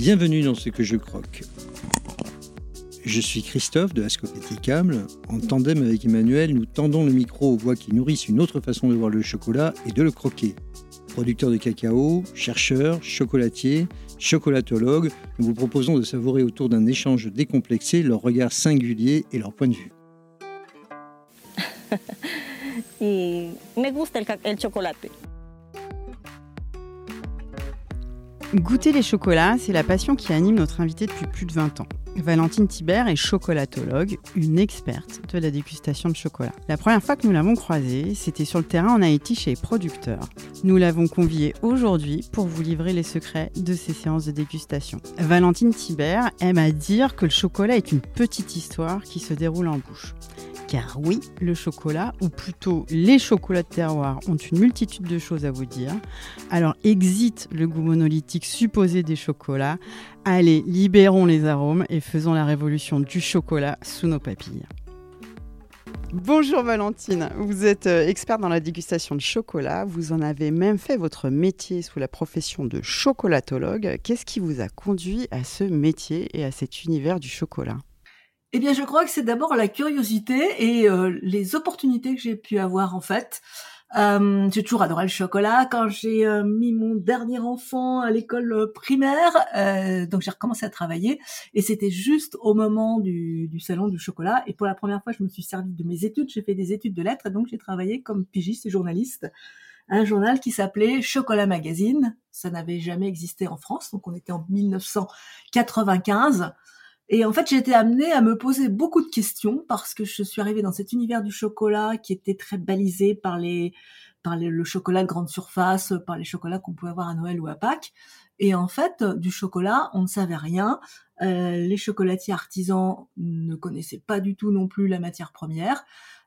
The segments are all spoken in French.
Bienvenue dans ce que je croque. Je suis Christophe de Ascopéticable. En tandem avec Emmanuel, nous tendons le micro aux voix qui nourrissent une autre façon de voir le chocolat et de le croquer. Producteurs de cacao, chercheurs, chocolatiers, chocolatologues, nous vous proposons de savourer autour d'un échange décomplexé leur regard singulier et leur point de vue. me gusta. Goûter les chocolats, c'est la passion qui anime notre invitée depuis plus de 20 ans. Valentine Thibert est chocolatologue, une experte de la dégustation de chocolat. La première fois que nous l'avons croisée, c'était sur le terrain en Haïti chez les producteurs. Nous l'avons conviée aujourd'hui pour vous livrer les secrets de ces séances de dégustation. Valentine Thibert aime à dire que le chocolat est une petite histoire qui se déroule en bouche. Car oui, le chocolat, ou plutôt les chocolats de terroir, ont une multitude de choses à vous dire. Alors exit le goût monolithique supposé des chocolats. Allez, libérons les arômes et faisons la révolution du chocolat sous nos papilles. Bonjour Valentine, vous êtes euh, experte dans la dégustation de chocolat, vous en avez même fait votre métier sous la profession de chocolatologue. Qu'est-ce qui vous a conduit à ce métier et à cet univers du chocolat? Eh bien, je crois que c'est d'abord la curiosité et euh, les opportunités que j'ai pu avoir en fait. Euh, j'ai toujours adoré le chocolat. Quand j'ai euh, mis mon dernier enfant à l'école primaire, donc j'ai recommencé à travailler, et c'était juste au moment du, du, salon du chocolat. Et pour la première fois, je me suis servi de mes études. J'ai fait des études de lettres, et donc j'ai travaillé comme pigiste et journaliste un journal qui s'appelait Chocolat Magazine. Ça n'avait jamais existé en France, donc on était en 1995. Et en fait, j'ai été amenée à me poser beaucoup de questions parce que je suis arrivée dans cet univers du chocolat qui était très balisé par les par le chocolat de grande surface, par les chocolats qu'on pouvait avoir à Noël ou à Pâques. Et en fait, du chocolat, on ne savait rien. Euh, les chocolatiers artisans ne connaissaient pas du tout non plus la matière première.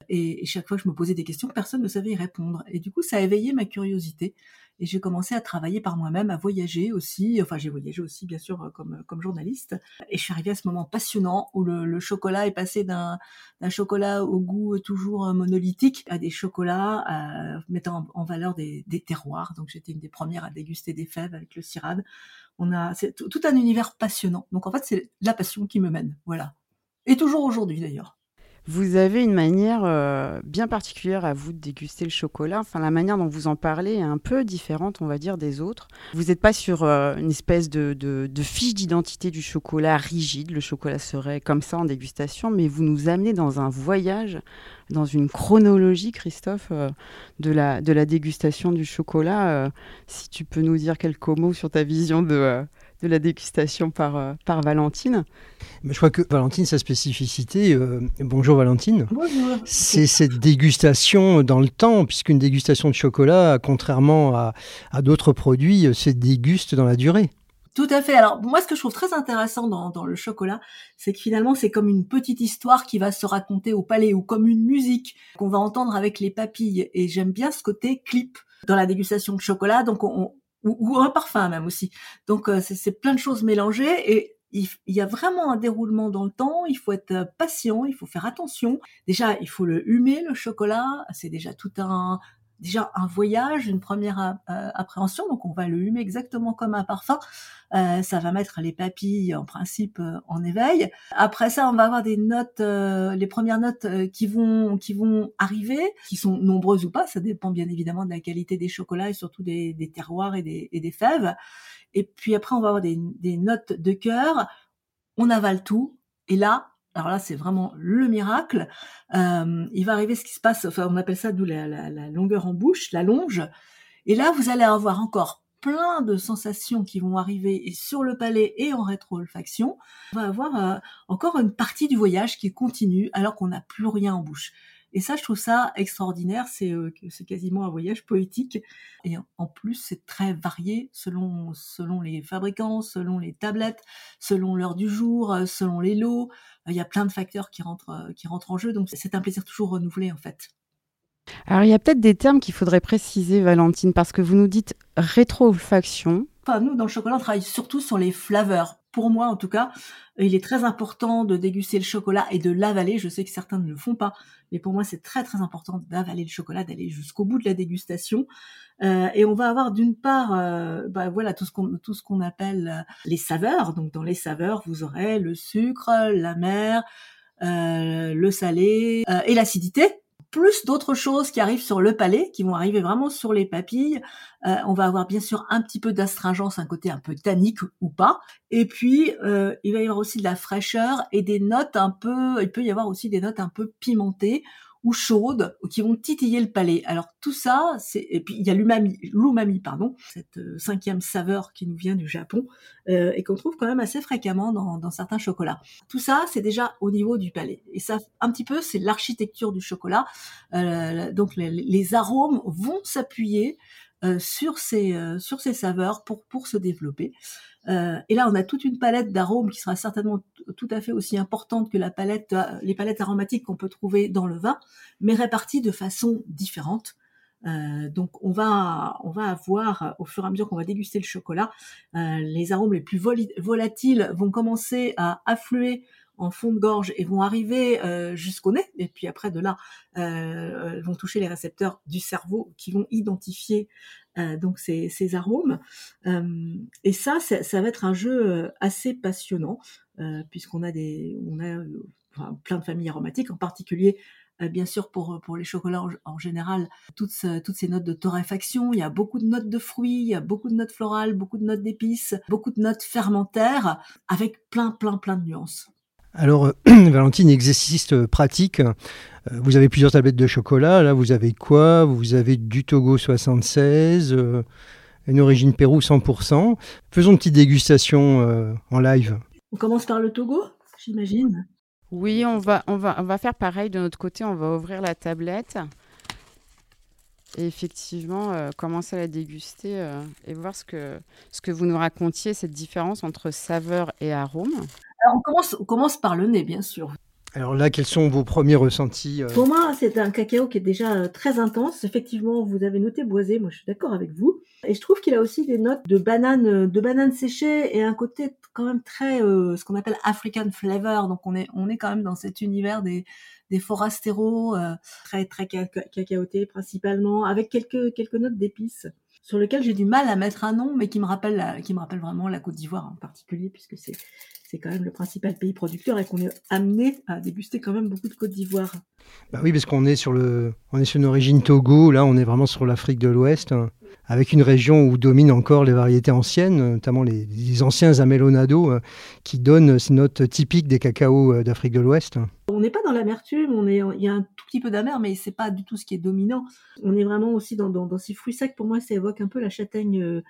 Et, et, chaque fois que je me posais des questions, personne ne savait y répondre. Et du coup, ça a éveillé ma curiosité et j'ai commencé à travailler par moi-même, à voyager aussi. Enfin, j'ai voyagé aussi, bien sûr, comme, comme journaliste. Et je suis arrivée à ce moment passionnant où le, chocolat est passé d'un, chocolat au goût toujours monolithique à des chocolats mettant en, valeur des, terroirs. Donc, j'étais une des premières à déguster des fèves avec le cirade. On a c'est tout un univers passionnant. Donc, en fait, c'est la passion qui me mène. Voilà. Et toujours aujourd'hui, d'ailleurs. Vous avez une manière euh, bien particulière à vous de déguster le chocolat. Enfin, la manière dont vous en parlez est un peu différente, on va dire, des autres. Vous n'êtes pas sur euh, une espèce de, de, fiche d'identité du chocolat rigide. Le chocolat serait comme ça en dégustation, mais vous nous amenez dans un voyage, dans une chronologie, Christophe, euh, de, la, de la dégustation du chocolat. si tu peux nous dire quelques mots sur ta vision de de la dégustation par, euh, par Valentine. je crois que Valentine, sa spécificité, euh, bonjour Valentine, c'est cette dégustation dans le temps, puisqu'une dégustation de chocolat, contrairement à, à d'autres produits, euh, se déguste dans la durée. Tout à fait. Alors moi, ce que je trouve très intéressant dans, dans le chocolat, c'est que finalement, c'est comme une petite histoire qui va se raconter au palais ou comme une musique qu'on va entendre avec les papilles. Et j'aime bien ce côté clip dans la dégustation de chocolat. Donc on, ou, un parfum même aussi. Donc euh, c'est plein de choses mélangées et il, y a vraiment un déroulement dans le temps. Il faut être euh, patient, il faut faire attention. Déjà, il faut le humer le chocolat. C'est déjà tout un déjà un voyage, une première euh, appréhension. Donc on va le humer exactement comme un parfum. Euh, ça va mettre les papilles en principe euh, en éveil. Après ça, on va avoir des notes, les premières notes qui vont qui vont arriver, qui sont nombreuses ou pas. Ça dépend bien évidemment de la qualité des chocolats et surtout des, des terroirs et des, et des, fèves. Et puis après, on va avoir des, des notes de cœur. On avale tout. Et là, alors là, c'est vraiment le miracle. Euh, il va arriver ce qui se passe, enfin, on appelle ça d'où la, la, longueur en bouche, la longe. Et là, vous allez avoir encore plein de sensations qui vont arriver sur le palais et en rétro-olfaction. On va avoir euh, encore une partie du voyage qui continue alors qu'on n'a plus rien en bouche. Et ça, je trouve ça extraordinaire. C'est euh, quasiment un voyage poétique. Et en plus, c'est très varié selon selon les fabricants, selon les tablettes, selon l'heure du jour, euh, selon les lots. Il y a plein de facteurs qui rentrent euh, qui rentrent en jeu. Donc c'est un plaisir toujours renouvelé en fait. Alors il y a peut-être des termes qu'il faudrait préciser, Valentine, parce que vous nous dites rétro-olfaction. Enfin, nous, dans le chocolat, on travaille surtout sur les flaveurs pour moi en tout cas, il est très important de déguster le chocolat et de l'avaler. Je sais que certains ne le font pas, mais pour moi c'est très très important d'avaler le chocolat, d'aller jusqu'au bout de la dégustation. Euh, et on va avoir d'une part, euh, bah, voilà tout ce qu'on tout ce qu'on appelle euh, les saveurs. Donc dans les saveurs, vous aurez le sucre, la mer, euh, le salé et l'acidité plus d'autres choses qui arrivent sur le palais, qui vont arriver vraiment sur les papilles. Euh, on va avoir bien sûr un petit peu d'astringence, un côté un peu tannique ou pas. Et puis, euh, il va y avoir aussi de la fraîcheur et des notes un peu, il peut y avoir aussi des notes un peu pimentées ou chaudes qui vont titiller le palais. Alors tout ça, c'est et puis il y a l'umami, l'umami pardon, cette euh, cinquième saveur qui nous vient du Japon euh, et qu'on trouve quand même assez fréquemment dans, dans certains chocolats. Tout ça, c'est déjà au niveau du palais. Et ça, un petit peu, c'est l'architecture du chocolat. Euh, donc les, les, arômes vont s'appuyer sur ces euh, sur ces saveurs pour pour se développer. Euh, et là, on a toute une palette d'arômes qui sera certainement tout à fait aussi importante que la palette, euh, les palettes aromatiques qu'on peut trouver dans le vin, mais réparties de façon différente. Euh, donc, on va, on va avoir, au fur et à mesure qu'on va déguster le chocolat, euh, les arômes les plus volatiles vont commencer à affluer en fond de gorge et vont arriver euh, jusqu'au nez. Et puis après, de là, euh, vont toucher les récepteurs du cerveau qui vont identifier euh, donc ces, arômes. Euh, et ça, ça va être un jeu euh, assez passionnant puisqu'on a des, on a plein de familles aromatiques, en particulier bien sûr pour les chocolats en, général toutes toutes ces notes de torréfaction il y a beaucoup de notes de fruits il y a beaucoup de notes florales beaucoup de notes d'épices beaucoup de notes fermentaires avec plein plein plein de nuances alors, Valentine, exercice pratique. Vous avez plusieurs tablettes de chocolat. Là, vous avez quoi? Vous avez du Togo 76, euh, une origine Pérou 100%. Faisons une petite dégustation euh, en live. On commence par le Togo, j'imagine. Oui, on va, on, va, on va faire pareil de notre côté. On va ouvrir la tablette et effectivement euh, commencer à la déguster euh, et voir ce que, ce que vous nous racontiez, cette différence entre saveur et arôme. Alors on commence, on commence par le nez, bien sûr. Alors là, quels sont vos premiers ressentis euh Pour moi, c'est un cacao qui est déjà très intense. Effectivement, vous avez noté boisé, moi je suis d'accord avec vous. Et je trouve qu'il a aussi des notes de banane, de banane séchée et un côté quand même très, euh, ce qu'on appelle African flavor. Donc on est, on est quand même dans cet univers des, des forasteros euh, très très cacaotés principalement, avec quelques quelques notes d'épices sur lequel j'ai du mal à mettre un nom, mais qui me rappelle la, qui me rappelle vraiment la Côte d'Ivoire en particulier, puisque c'est c'est quand même le principal pays producteur et qu'on est amené à déguster quand même beaucoup de Côte d'Ivoire. Bah oui, parce qu'on est sur le, on est sur une origine Togo. Là, on est vraiment sur l'Afrique de l'Ouest, hein, avec une région où dominent encore les variétés anciennes, notamment les, les anciens amélonado, euh, qui donnent ces notes typiques des cacaos euh, d'Afrique de l'Ouest. On n'est pas dans l'amertume, on est, il y a un tout petit peu d'amer, mais c'est pas du tout ce qui est dominant. On est vraiment aussi dans, dans, dans ces fruits secs. Pour moi, ça évoque un peu la châtaigne.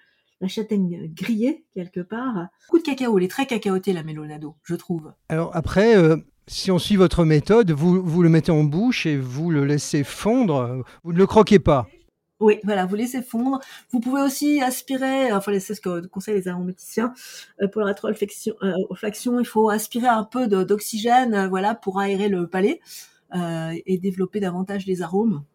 Euh, la châtaigne grillée quelque part. Beaucoup de cacao, elle est très cacaotée la melonado, je trouve. Alors après, euh, si on suit votre méthode, vous, vous le mettez en bouche et vous le laissez fondre, vous ne le croquez pas. Oui, voilà, vous laissez fondre. Vous pouvez aussi aspirer, enfin c'est ce que conseillent les aromaticiens, euh, pour la rétroolfaction, euh, il faut aspirer un peu d'oxygène, euh, voilà, pour aérer le palais euh, et développer davantage les arômes.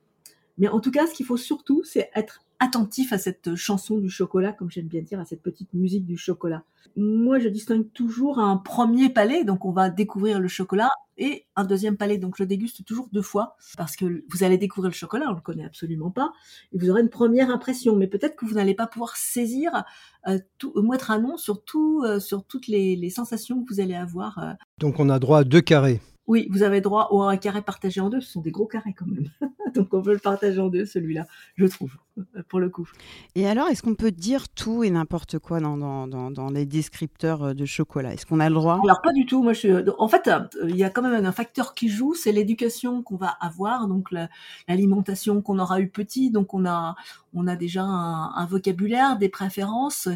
Mais en tout cas, ce qu'il faut surtout, c'est être attentif à cette chanson du chocolat, comme j'aime bien dire, à cette petite musique du chocolat. Moi, je distingue toujours un premier palais, donc on va découvrir le chocolat, et un deuxième palais, donc je déguste toujours deux fois, parce que vous allez découvrir le chocolat, on le connaît absolument pas, et vous aurez une première impression, mais peut-être que vous n'allez pas pouvoir saisir, euh, tout, mettre un nom sur, tout, euh, sur toutes les, les, sensations que vous allez avoir. Euh. Donc on a droit à deux carrés. Oui, vous avez droit au un carré partagé en deux. Ce sont des gros carrés quand même. Donc on peut le partager en deux, celui-là, je trouve, pour le coup. Et alors, est-ce qu'on peut dire tout et n'importe quoi dans, dans, dans, les descripteurs euh, de chocolat? Est-ce qu'on a le droit? Alors pas du tout. Moi, je En fait, euh, il y a quand même un facteur qui joue, c'est l'éducation qu'on va avoir, donc l'alimentation qu'on aura eu petit. Donc on a, on a déjà un, un vocabulaire, des préférences.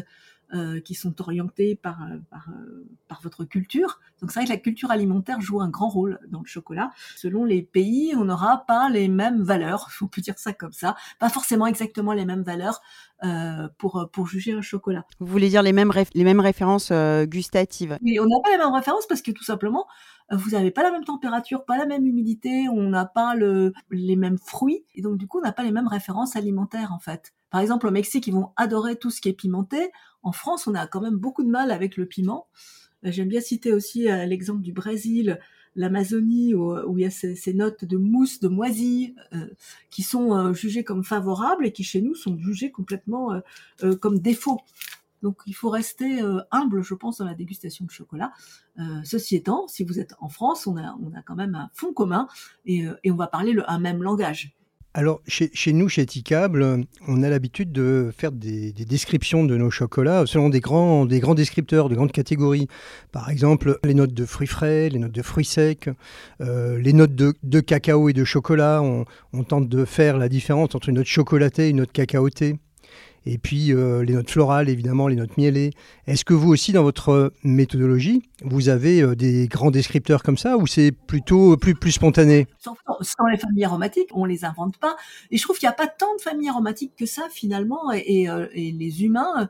Euh, qui sont orientés par, euh, par, euh, par, votre culture. Donc c'est vrai que la culture alimentaire joue un grand rôle dans le chocolat. Selon les pays, on n'aura pas les mêmes valeurs, on peut dire ça comme ça, pas forcément exactement les mêmes valeurs euh, pour, pour juger un chocolat. Vous voulez dire les mêmes, les mêmes références euh, gustatives? Oui, on n'a pas les mêmes références parce que tout simplement, vous n'avez pas la même température, pas la même humidité, on n'a pas le, les mêmes fruits, et donc du coup, on n'a pas les mêmes références alimentaires en fait Par exemple, au Mexique, ils vont adorer tout ce qui est pimenté. En France, on a quand même beaucoup de mal avec le piment. Euh, j'aime bien citer aussi euh, l'exemple du Brésil, l'Amazonie, où, il y a ces, notes de mousse, de moisie, euh, qui sont jugées comme favorables et qui chez nous sont jugées complètement comme défauts. Donc il faut rester humble, je pense, dans la dégustation de chocolat. ceci étant, si vous êtes en France, on a, quand même un fond commun et, on va parler le, un même langage. Alors, chez, nous, chez Ticable, on a l'habitude de faire des, descriptions de nos chocolats selon des grands, des grands descripteurs, de grandes catégories. Par exemple, les notes de fruits frais, les notes de fruits secs, euh, les notes de, cacao et de chocolat. On, on, tente de faire la différence entre une note chocolatée et une note cacaotée et puis euh, les notes florales, évidemment, les notes mielées. Est-ce que vous aussi, dans votre méthodologie, vous avez euh, des grands descripteurs comme ça ou c'est plutôt plus, plus spontané? Sans, les familles aromatiques, on les invente pas. Et je trouve qu'il n'y a pas tant de familles aromatiques que ça, finalement, et, euh, les humains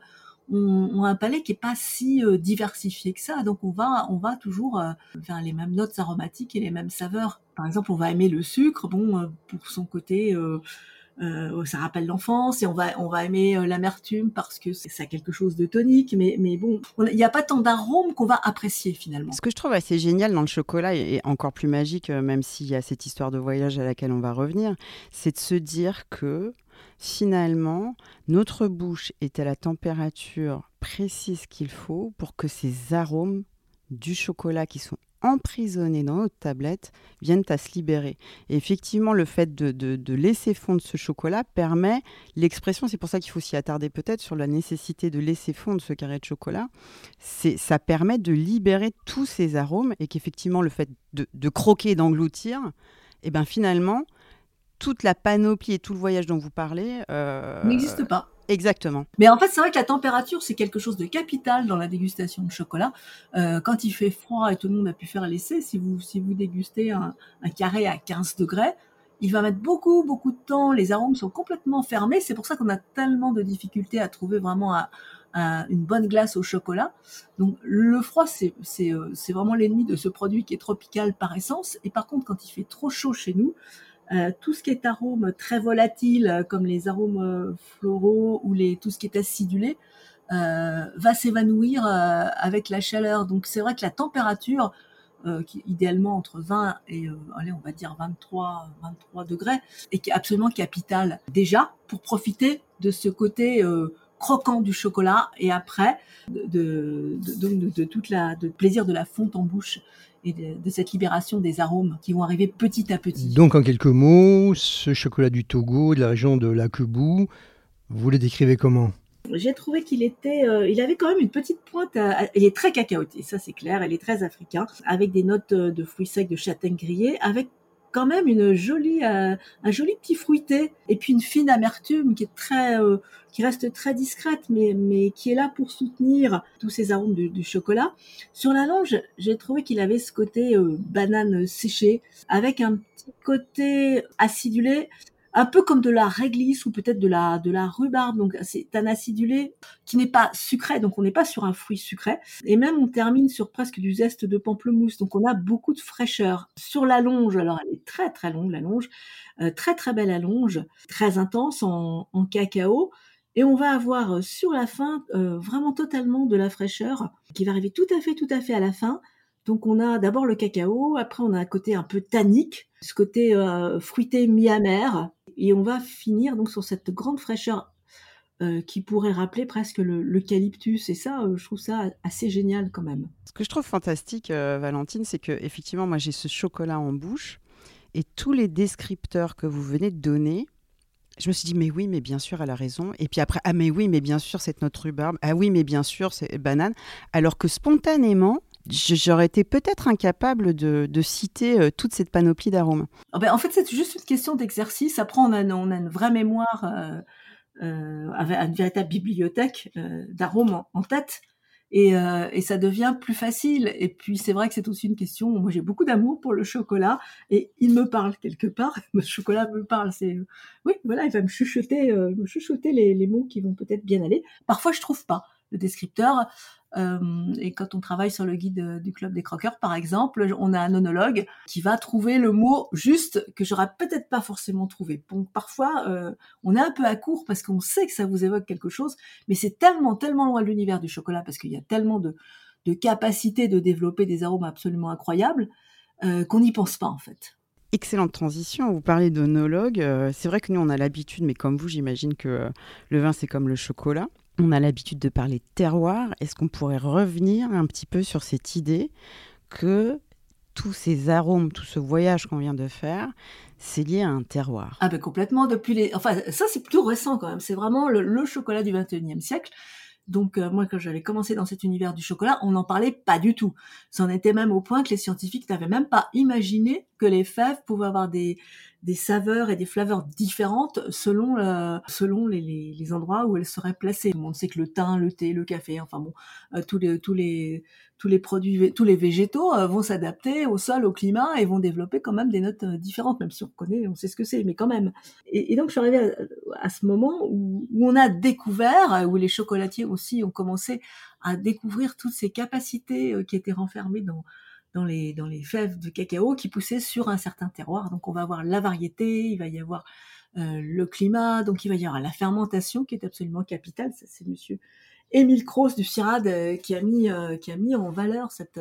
ont, un palais qui est pas si diversifié que ça. Donc on va, on va toujours vers les mêmes notes aromatiques et les mêmes saveurs. Par exemple, on va aimer le sucre, bon, pour son côté euh, ça rappelle l'enfance et on va on va aimer euh, l'amertume parce que ça a quelque chose de tonique mais mais bon il n'y a pas tant d'arômes qu'on va apprécier finalement. Ce que je trouve assez génial dans le chocolat et encore plus magique euh, même s'il y a cette histoire de voyage à laquelle on va revenir, c'est de se dire que finalement notre bouche est à la température précise qu'il faut pour que ces arômes du chocolat qui sont emprisonnés dans notre tablette viennent à se libérer. Et effectivement, le fait de, laisser fondre ce chocolat permet l'expression, c'est pour ça qu'il faut s'y attarder peut-être sur la nécessité de laisser fondre ce carré de chocolat, ça permet de libérer tous ces arômes et qu'effectivement le fait de, croquer et d'engloutir, et eh ben finalement, toute la panoplie et tout le voyage dont vous parlez euh, n'existe pas. Exactement. Mais en fait, c'est vrai que la température, c'est quelque chose de capital dans la dégustation de chocolat. Euh, quand il fait froid et tout le monde a pu faire l'essai, si vous, si vous dégustez un, carré à 15 degrés, il va mettre beaucoup, beaucoup de temps. Les arômes sont complètement fermés. C'est pour ça qu'on a tellement de difficultés à trouver vraiment une bonne glace au chocolat. Donc, le froid, euh, c'est vraiment l'ennemi de ce produit qui est tropical par essence. Et par contre, quand il fait trop chaud chez nous, euh, tout ce qui est arôme très volatile, euh, comme les arômes euh, floraux ou les, tout ce qui est acidulé, va s'évanouir avec la chaleur. Donc c'est vrai que la température, qui idéalement entre 20 et on va dire 23, 23 degrés, est absolument capitale déjà pour profiter de ce côté croquant du chocolat et après de, de, de plaisir de la fonte en bouche et de, cette libération des arômes qui vont arriver petit à petit. Donc en quelques mots, ce chocolat du Togo, de la région de Lakebou, vous le décrivez comment? J'ai trouvé qu'il était, euh, il avait quand même une petite pointe. il est très cacaoté, ça c'est clair. Il est très africain, avec des notes de fruits secs, de châtaigne grillée, avec quand même une jolie, euh, un joli petit fruité et puis une fine amertume qui est très, euh, qui reste très discrète, mais mais qui est là pour soutenir tous ces arômes du, chocolat. Sur la lange, j'ai trouvé qu'il avait ce côté euh, banane séchée avec un petit côté acidulé un peu comme de la réglisse ou peut-être de la de la rhubarbe. Donc c'est un acidulé qui n'est pas sucré, donc on n'est pas sur un fruit sucré. Et même on termine sur presque du zeste de pamplemousse, donc on a beaucoup de fraîcheur. Sur la longe, alors elle est très très longue la longe, euh, très très belle allonge, très intense en, en cacao. Et on va avoir euh, sur la fin euh, vraiment totalement de la fraîcheur qui va arriver tout à fait, tout à fait à la fin. Donc on a d'abord le cacao, après on a un côté un peu tannique, ce côté fruité mi-amer, et on va finir donc sur cette grande fraîcheur euh, qui pourrait rappeler presque l'eucalyptus. Et ça, euh, je trouve ça assez génial quand même. Ce que je trouve fantastique, euh, Valentine, c'est que effectivement, moi j'ai ce chocolat en bouche et tous les descripteurs que vous venez de donner. Je me suis dit, mais oui, mais bien sûr, elle a raison. Et puis après, ah, mais oui, mais bien sûr, c'est notre rhubarbe. Ah oui, mais bien sûr, c'est banane. Alors que spontanément, j'aurais été peut-être incapable de, citer euh, toute cette panoplie d'arômes. Ah ben, en fait, c'est juste une question d'exercice. Après, on a, une vraie mémoire, euh, euh, une véritable bibliothèque d'arômes en, tête. Et, et, ça devient plus facile. Et puis c'est vrai que c'est aussi une question. Moi, j'ai beaucoup d'amour pour le chocolat et il me parle quelque part. Le chocolat me parle. C'est oui, voilà, il va me chuchoter, me chuchoter les, les mots qui vont peut-être bien aller. Parfois, je trouve pas descripteur. Euh, et quand on travaille sur le guide euh, du club des croqueurs, par exemple, on a un onologue qui va trouver le mot juste que j'aurais peut-être pas forcément trouvé. Donc parfois, euh, on est un peu à court parce qu'on sait que ça vous évoque quelque chose, mais c'est tellement, tellement loin de l'univers du chocolat parce qu'il y a tellement de, de capacité de développer des arômes absolument incroyables qu'on n'y pense pas en fait. Excellente transition. Vous parlez d'onologue. c'est vrai que nous, on a l'habitude, mais comme vous, j'imagine que le vin, c'est comme le chocolat. On a l'habitude de parler de terroir. Est-ce qu'on pourrait revenir un petit peu sur cette idée que tous ces arômes, tout ce voyage qu'on vient de faire, c'est lié à un terroir? Ah ben complètement. Depuis les, enfin ça c'est plutôt récent quand même. C'est vraiment le, chocolat du 21e siècle. Donc euh, moi quand j'avais commencé dans cet univers du chocolat, on n'en parlait pas du tout. C'en était même au point que les scientifiques n'avaient même pas imaginé que les fèves pouvaient avoir des, des saveurs et des flaveurs différentes selon euh, selon les, les, les, endroits où elles seraient placées. On sait que le thym, le thé, le café, enfin bon, euh, tous les tous les tous les produits, tous les végétaux euh, vont s'adapter au sol, au climat et vont développer quand même des notes différentes, même si on connaît, on sait ce que c'est, mais quand même. Et, donc je suis arrivée à, ce moment où, on a découvert, où les chocolatiers aussi ont commencé à découvrir toutes ces capacités qui étaient renfermées dans les, dans les fèves de cacao qui poussaient sur un certain terroir. Donc on va avoir la variété, il va y avoir euh, le climat, donc il va y avoir la fermentation qui est absolument capitale. C'est monsieur Émile Cross du CIRAD euh, qui, a mis, euh, qui a mis en valeur cette,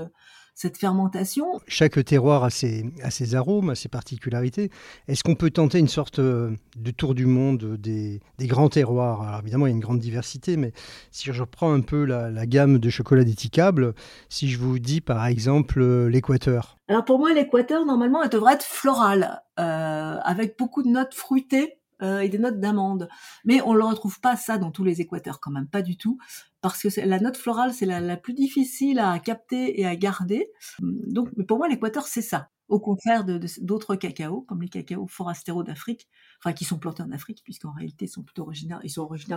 cette fermentation. Chaque terroir a ses, a ses arômes, a ses particularités. Est-ce qu'on peut tenter une sorte euh, de tour du monde des, des grands terroirs? Alors évidemment, il y a une grande diversité, mais si je reprends un peu la, la gamme de chocolat déticable, si je vous dis par exemple euh, l'équateur. Alors pour moi, l'équateur, normalement, elle devrait être florale, euh, avec beaucoup de notes fruitées euh, et des notes d'amande. Mais on ne retrouve pas ça dans tous les équateurs quand même, pas du tout, parce que la note florale c'est la, plus difficile à capter et à garder. Donc, mais pour moi l'équateur c'est ça. Au contraire de d'autres cacaos, comme les cacaos forastero d'Afrique, enfin qui sont plantés en Afrique, puisqu'en réalité ils sont plutôt originaires,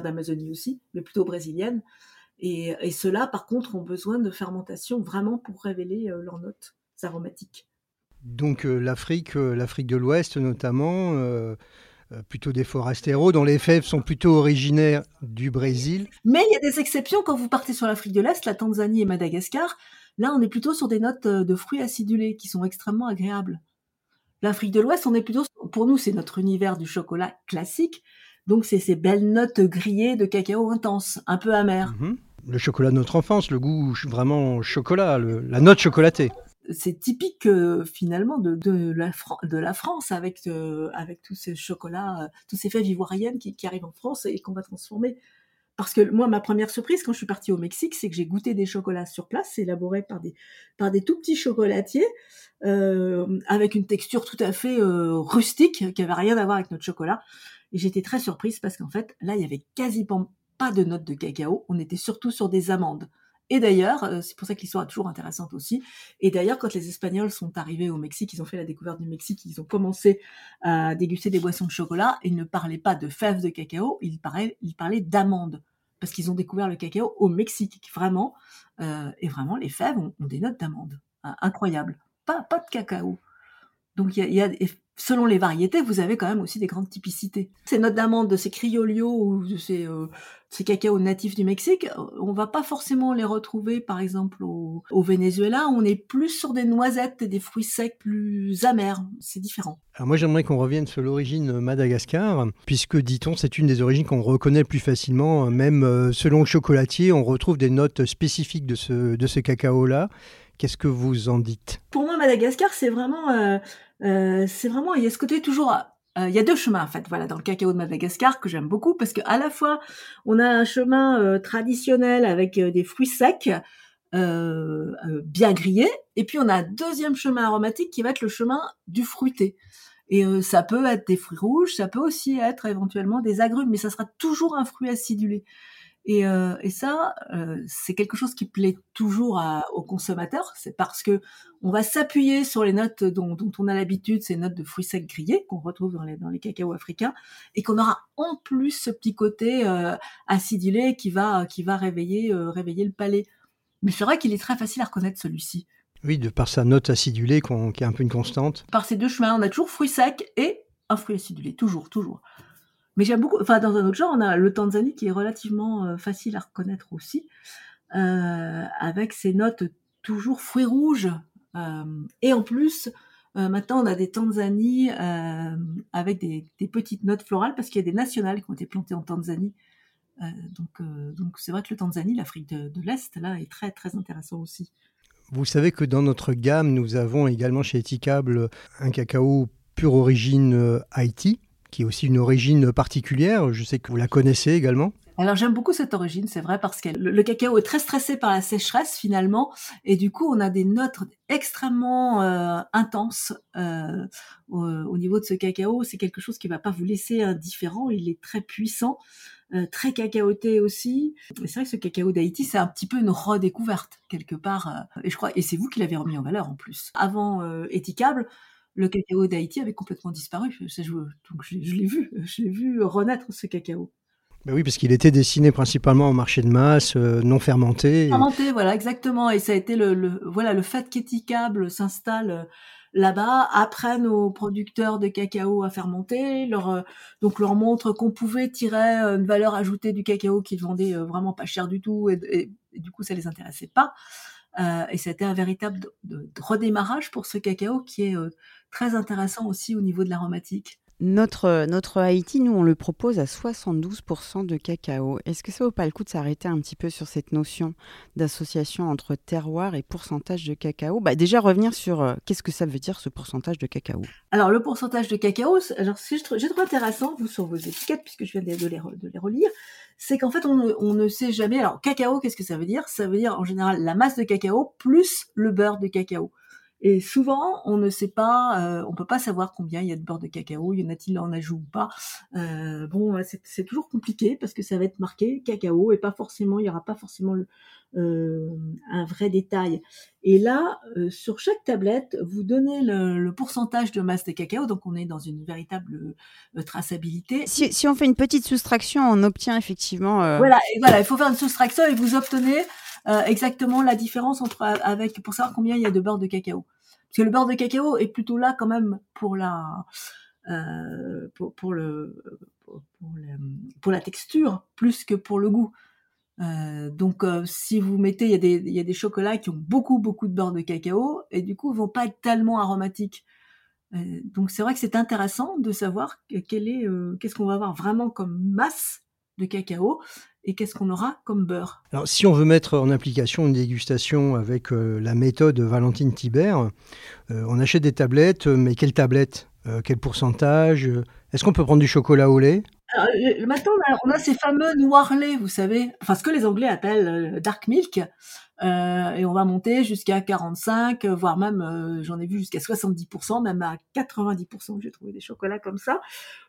d'Amazonie aussi, mais plutôt brésiliennes. Et, ceux-là, par contre, ont besoin de fermentation vraiment pour révéler euh, leurs notes aromatiques. Donc euh, l'Afrique, l'Afrique de l'Ouest notamment, plutôt des forastero, dont les fèves sont plutôt originaires du Brésil. Mais il y a des exceptions quand vous partez sur l'Afrique de l'Est, la Tanzanie et Madagascar. Là, on est plutôt sur des notes euh, de fruits acidulés qui sont extrêmement agréables. L'Afrique de l'Ouest, on est plutôt, pour nous, c'est notre univers du chocolat classique. Donc, c'est ces belles notes grillées de cacao intense, un peu amères. Mhm. Le chocolat de notre enfance, le goût vraiment chocolat, la note chocolatée c'est typique euh, finalement de, la France avec euh, tous ces chocolats, euh, tous ces fèves ivoiriennes qui, arrivent en France et qu'on va transformer. Parce que moi, ma première surprise quand je suis partie au Mexique, c'est que j'ai goûté des chocolats sur place, élaborés par des par des tout petits chocolatiers, avec une texture tout à fait rustique, qui avait rien à voir avec notre chocolat. Et j'étais très surprise parce qu'en fait, là, il y avait quasiment pas de notes de cacao. On était surtout sur des amandes. Et d'ailleurs, euh, c'est pour ça que l'histoire est toujours intéressante aussi. Et d'ailleurs, quand les Espagnols sont arrivés au Mexique, ils ont fait la découverte du Mexique, ils ont commencé à déguster des boissons de chocolat. Ils ne parlaient pas de fèves de cacao, ils parlaient, d'amandes parce qu'ils ont découvert le cacao au Mexique, vraiment. Euh, et vraiment, les fèves ont, des notes d'amande, hein, incroyables. Pas, pas de cacao. Donc il y a, selon les variétés, vous avez quand même aussi des grandes typicités. Ces notes d'amande de ces criollos ou de ces, euh, ces cacao natifs du Mexique, on va pas forcément les retrouver, par exemple, au, au, Venezuela. On est plus sur des noisettes et des fruits secs plus amers. C'est différent. Alors moi, j'aimerais qu'on revienne sur l'origine Madagascar, puisque, dit-on, c'est une des origines qu'on reconnaît plus facilement. Même euh, selon le chocolatier, on retrouve des notes spécifiques de ce, de ce cacao-là. Qu'est-ce que vous en dites? Pour moi, Madagascar, c'est vraiment, euh, euh, c'est vraiment, il y a ce côté toujours euh, il y a deux chemins en fait, voilà, dans le cacao de Madagascar que j'aime beaucoup parce que à la fois on a un chemin traditionnel avec des fruits secs bien grillés, et puis on a un deuxième chemin aromatique qui va être le chemin du fruité. Et ça peut être des fruits rouges, ça peut aussi être éventuellement des agrumes, mais ça sera toujours un fruit acidulé. Et, euh, et ça, euh, c'est quelque chose qui plaît toujours à, aux consommateurs. C'est parce que on va s'appuyer sur les notes dont, dont on a l'habitude, ces notes de fruits secs grillés qu'on retrouve dans les, dans les cacaos africains, et qu'on aura en plus ce petit côté euh, acidulé qui va qui va réveiller réveiller le palais. Mais c'est vrai qu'il est très facile à reconnaître celui-ci. Oui, de par sa note acidulée qui est un peu une constante. Par ces deux chemins, on a toujours fruits secs et un fruit acidulé, toujours, toujours. Mais j'aime beaucoup, enfin dans un autre genre, on a le Tanzanie qui est relativement euh, facile à reconnaître aussi, avec ces notes toujours fruits rouges. et en plus, maintenant, on a des Tanzanies avec des, petites notes florales parce qu'il y a des nationales qui ont été plantées en Tanzanie. donc, donc c'est vrai que le Tanzanie, l'Afrique de, de l'Est, là, est très très intéressant aussi. Vous savez que dans notre gamme, nous avons également chez Eticable un cacao pure origine euh, Haïti, qui aussi une origine particulière. Je sais que vous la connaissez également. Alors j'aime beaucoup cette origine, c'est vrai, parce que le, cacao est très stressé par la sécheresse finalement, et du coup on a des notes extrêmement euh, intenses euh, au, niveau de ce cacao. C'est quelque chose qui va pas vous laisser indifférent. Il est très puissant. Euh, très cacaoté aussi. C'est vrai que ce cacao d'Haïti, c'est un petit peu une redécouverte quelque part. Et je crois, et c'est vous qui l'avez remis en valeur en plus. Avant Éticable, le cacao d'Haïti avait complètement disparu. Je, donc je, l'ai vu, je l'ai vu renaître ce cacao. Ben oui, parce qu'il était dessiné principalement en marché de masse, non fermenté. Fermenté, voilà, exactement. Et ça a été le, le voilà le fait qu'Éticable s'installe là-bas apprennent aux producteurs de cacao à fermenter, leur euh, donc leur montre qu'on pouvait tirer euh, une valeur ajoutée du cacao qu'ils vendaient euh, vraiment pas cher du tout et, du coup ça les intéressait pas. Euh, et c'était un véritable redémarrage pour ce cacao qui est très intéressant aussi au niveau de l'aromatique. Notre, notre Haïti, nous, on le propose à 72% de cacao. Est-ce que ça vaut pas le coup de s'arrêter un petit peu sur cette notion d'association entre terroir et pourcentage de cacao? Bah, Déjà, revenir sur euh, qu'est-ce que ça veut dire ce pourcentage de cacao? Alors, le pourcentage de cacao, alors, j'ai trouvé intéressant, vous, sur vos étiquettes, puisque je viens de les, relire, c'est qu'en fait, on, ne sait jamais. Alors, cacao, qu'est-ce que ça veut dire? Ça veut dire, en général, la masse de cacao plus le beurre de cacao. Et souvent, on ne sait pas, euh, on peut pas savoir combien il y a de beurre de cacao, y en a-t-il en ajout ou pas. Euh, bon, c'est toujours compliqué parce que ça va être marqué cacao et pas forcément, il y aura pas forcément le, euh, un vrai détail. Et là, euh, sur chaque tablette, vous donnez le, le, pourcentage de masse de cacao, donc on est dans une véritable euh, traçabilité. Si, si, on fait une petite soustraction, on obtient effectivement. Voilà, et voilà, il faut faire une soustraction et vous obtenez euh, exactement la différence entre avec pour savoir combien il y a de beurre de cacao. Parce que le beurre de cacao est plutôt là quand même pour la euh, pour, le, pour, la texture plus que pour le goût. Euh, donc si vous mettez, il y, a des, y a des chocolats qui ont beaucoup beaucoup de beurre de cacao et du coup ils vont pas être tellement aromatiques. Donc c'est vrai que c'est intéressant de savoir quel est, qu'est-ce qu'on va avoir vraiment comme masse de cacao et qu'est-ce qu'on aura comme beurre? Alors, si on veut mettre en application une dégustation avec euh, la méthode Valentine Thibert, euh, on achète des tablettes, mais quelles tablettes? Euh, Quel pourcentage? Est-ce qu'on peut prendre du chocolat au lait? Maintenant, on a, ces fameux noirs laits, vous savez, enfin ce que les Anglais appellent dark milk, et on va monter jusqu'à 45, voire même, j'en ai vu jusqu'à 70%, même à 90%, j'ai trouvé des chocolats comme ça,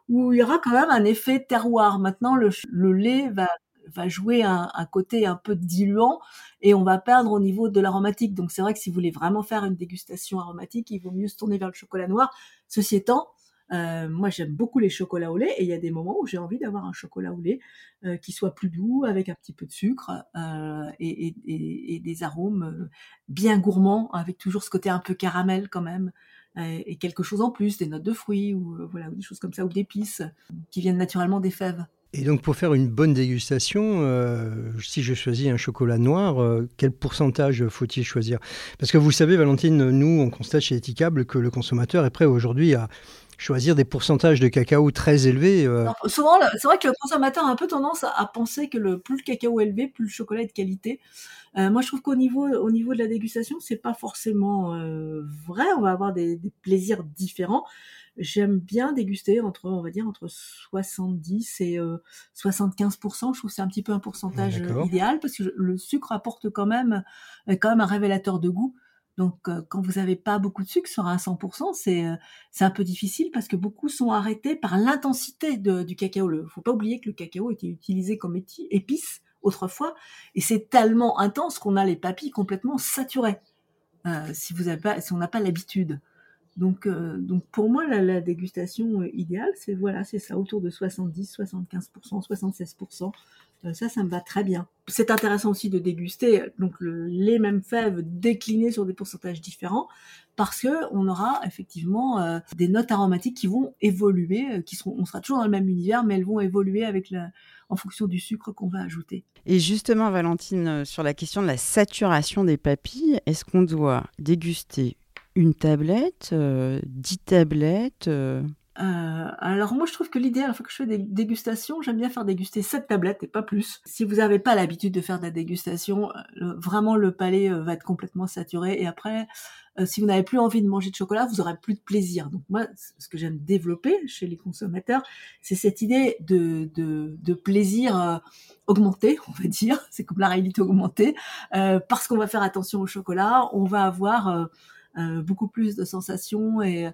où il y aura quand même un effet terroir. Maintenant, le, le lait va va jouer un, côté un peu diluant et on va perdre au niveau de l'aromatique. Donc c'est vrai que si vous voulez vraiment faire une dégustation aromatique, il vaut mieux se tourner vers le chocolat noir. Ceci étant, euh, moi j'aime beaucoup les chocolats au lait et il y a des moments où j'ai envie d'avoir un chocolat au lait euh, qui soit plus doux avec un petit peu de sucre euh, et, et, des arômes bien gourmands avec toujours ce côté un peu caramel quand même et quelque chose en plus, des notes de fruits ou voilà ou des choses comme ça ou d'épices qui viennent naturellement des fèves. Et donc pour faire une bonne dégustation, euh, si je choisis un chocolat noir, euh, quel pourcentage faut-il choisir? Parce que vous savez, Valentine, nous, on constate chez Eticable que le consommateur est prêt aujourd'hui à choisir des pourcentages de cacao très élevés. Euh. souvent, c'est vrai que le consommateur a un peu tendance à, penser que le, plus le cacao est élevé, plus le chocolat est de qualité. moi, je trouve qu'au niveau, au niveau de la dégustation, c'est pas forcément vrai. On va avoir des plaisirs différents j'aime bien déguster entre, on va dire, entre 70 et 75% euh, Je trouve que c'est un petit peu un pourcentage euh, idéal parce que le sucre apporte quand même, euh, quand même un révélateur de goût. Donc, quand vous n'avez pas beaucoup de sucre sur un 100%, c'est c'est un peu difficile parce que beaucoup sont arrêtés par l'intensité du cacao. Il faut pas oublier que le cacao était utilisé comme épice autrefois, et c'est tellement intense qu'on a les papilles complètement saturées. si vous avez pas, si on n'a pas l'habitude. Donc, euh, donc pour moi, la, dégustation euh, idéale, c'est voilà, c'est ça, autour de 70, 75%, 76%. Euh, ça, ça me va très bien. C'est intéressant aussi de déguster donc le- les mêmes fèves déclinées sur des pourcentages différents, parce que on aura effectivement euh, des notes aromatiques qui vont évoluer, qui seront, on sera toujours dans le même univers, mais elles vont évoluer avec la, en fonction du sucre qu'on va ajouter. Et justement, Valentine, sur la question de la saturation des papilles, est-ce qu'on doit déguster une tablette, euh, dix tablettes euh, Euh, alors moi je trouve que l'idéal, fois que je fais des dégustations, j'aime bien faire déguster sept tablettes et pas plus. Si vous n'avez pas l'habitude de faire de la dégustation, euh, vraiment le palais va être complètement saturé et après, si vous n'avez plus envie de manger de chocolat, vous aurez plus de plaisir. Donc moi, ce que j'aime développer chez les consommateurs, c'est cette idée de, plaisir augmenté, on va dire. C'est comme la réalité augmentée, parce qu'on va faire attention au chocolat, on va avoir beaucoup plus de sensations et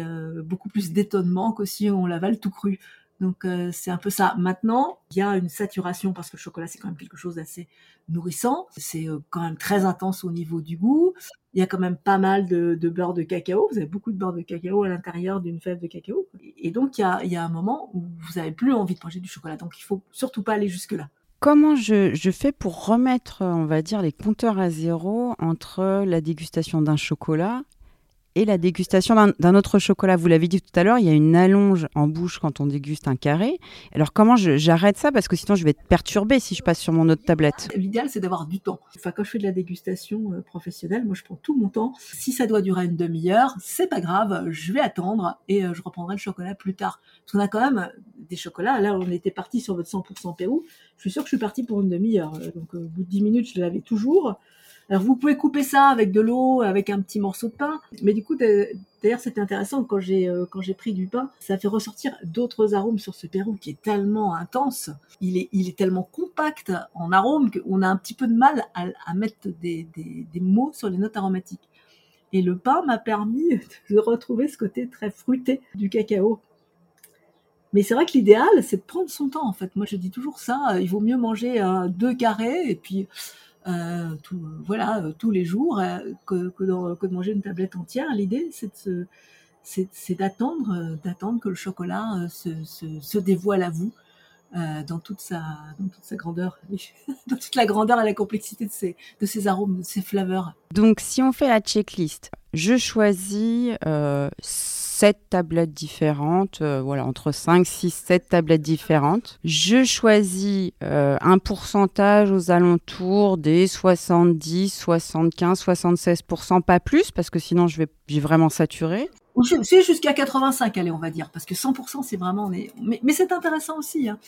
euh, beaucoup plus d'étonnement qu'aussi on l'avale tout cru. Donc euh, c'est un peu ça. Maintenant, il y a une saturation parce que le chocolat c'est quand même quelque chose d'assez nourrissant. C'est euh, quand même très intense au niveau du goût. Il y a quand même pas mal de, beurre de cacao. Vous avez beaucoup de beurre de cacao à l'intérieur d'une fève de cacao. Et donc il y a, un moment où vous avez plus envie de manger du chocolat. Donc il faut surtout pas aller jusque là. Comment je, fais pour remettre, on va dire, les compteurs à zéro entre la dégustation d'un chocolat et la dégustation d'un- autre chocolat Vous l'avez dit tout à l'heure, il y a une allonge en bouche quand on déguste un carré. Alors comment j'arrête ça? Parce que sinon je vais être perturbée si je passe sur mon autre tablette. L'idéal, c'est d'avoir du temps. Enfin, quand je fais de la dégustation euh, professionnelle, moi, je prends tout mon temps. Si ça doit durer une demi-heure, c'est pas grave, je vais attendre et euh, je reprendrai le chocolat plus tard. Parce qu'on a quand même des chocolats. Là, on était parti sur votre 100% Pérou. Je suis sûre que je suis partie pour une demi-heure. Euh, Donc, euh, au bout de 10 minutes, je l'avais toujours. Alors, vous pouvez couper ça avec de l'eau, avec un petit morceau de pain. Mais du coup, d'a- d'ailleurs, c'était intéressant quand j'ai euh, quand j'ai pris du pain. Ça fait ressortir d'autres arômes sur ce Pérou qui est tellement intense il est, il est tellement compact en arôme qu'on a un petit peu de mal à, mettre des, des, mots sur les notes aromatiques. Et le pain m'a permis de retrouver ce côté très fruité du cacao. Mais c'est vrai que l'idéal, c'est de prendre son temps, en fait. Moi, je dis toujours ça. Il vaut mieux manger euh, deux carrés et puis, euh, tout, voilà, euh, tous les jours euh, que, que, de, que de manger une tablette entière. L'idée, c'est d'attendre, euh, d'attendre que le chocolat se, se, se dévoile à vous euh, dans toute sa, dans toute sa grandeur, dans toute la grandeur et la complexité de ses, de ses arômes, de ses flaveurs. Donc si on fait la checklist, je choisis euh, 7 tablettes différentes, euh, voilà, entre 5, 6, 7 tablettes différentes. Je choisis euh, un pourcentage aux alentours des 70, 75, 76%, pas plus, parce que sinon je vais, je vais vraiment saturer. C'est jusqu'à 85, allez, on va dire, parce que 100%, c'est vraiment... on est- Mais, c'est intéressant aussi. Hein.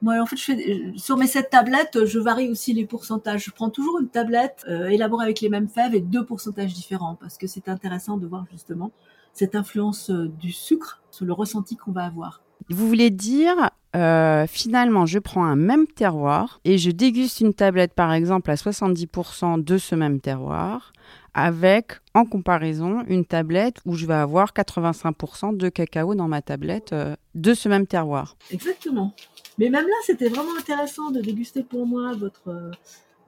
Moi, en fait, je fais, sur mes sept tablettes, je varie aussi les pourcentages. Je prends toujours une tablette euh, élaborée avec les mêmes fèves et deux pourcentages différents, parce que c'est intéressant de voir justement cette influence euh, du sucre sur le ressenti qu'on va avoir. Vous voulez dire, euh, finalement, je prends un même terroir et je déguste une tablette, par exemple, à 70% de ce même terroir, avec, en comparaison, une tablette où je vais avoir 85% de cacao dans ma tablette euh, de ce même terroir. Exactement. Mais même là, c'était vraiment intéressant de déguster pour moi votre euh,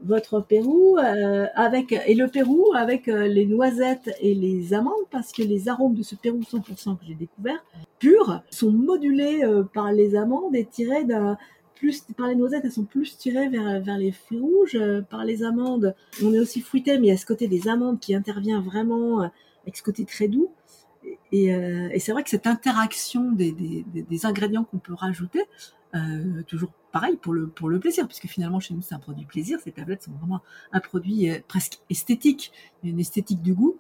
votre Pérou euh, avec et le Pérou avec les noisettes et les amandes parce que les arômes de ce Pérou 100% que j'ai découvert pur sont modulés par les amandes et tirés d'un plus par les noisettes elles sont plus tirées vers vers les fruits rouges euh, par les amandes on est aussi fruité mais il y a ce côté des amandes qui intervient vraiment euh, avec ce côté très doux et, euh, et c'est vrai que cette interaction des, des, ingrédients qu'on peut rajouter toujours pareil pour le, pour le plaisir, puisque finalement chez nous c'est un produit plaisir, ces tablettes sont vraiment un produit presque esthétique, une esthétique du goût.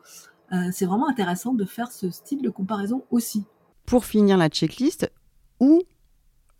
C'est vraiment intéressant de faire ce style de comparaison aussi. Pour finir la checklist, où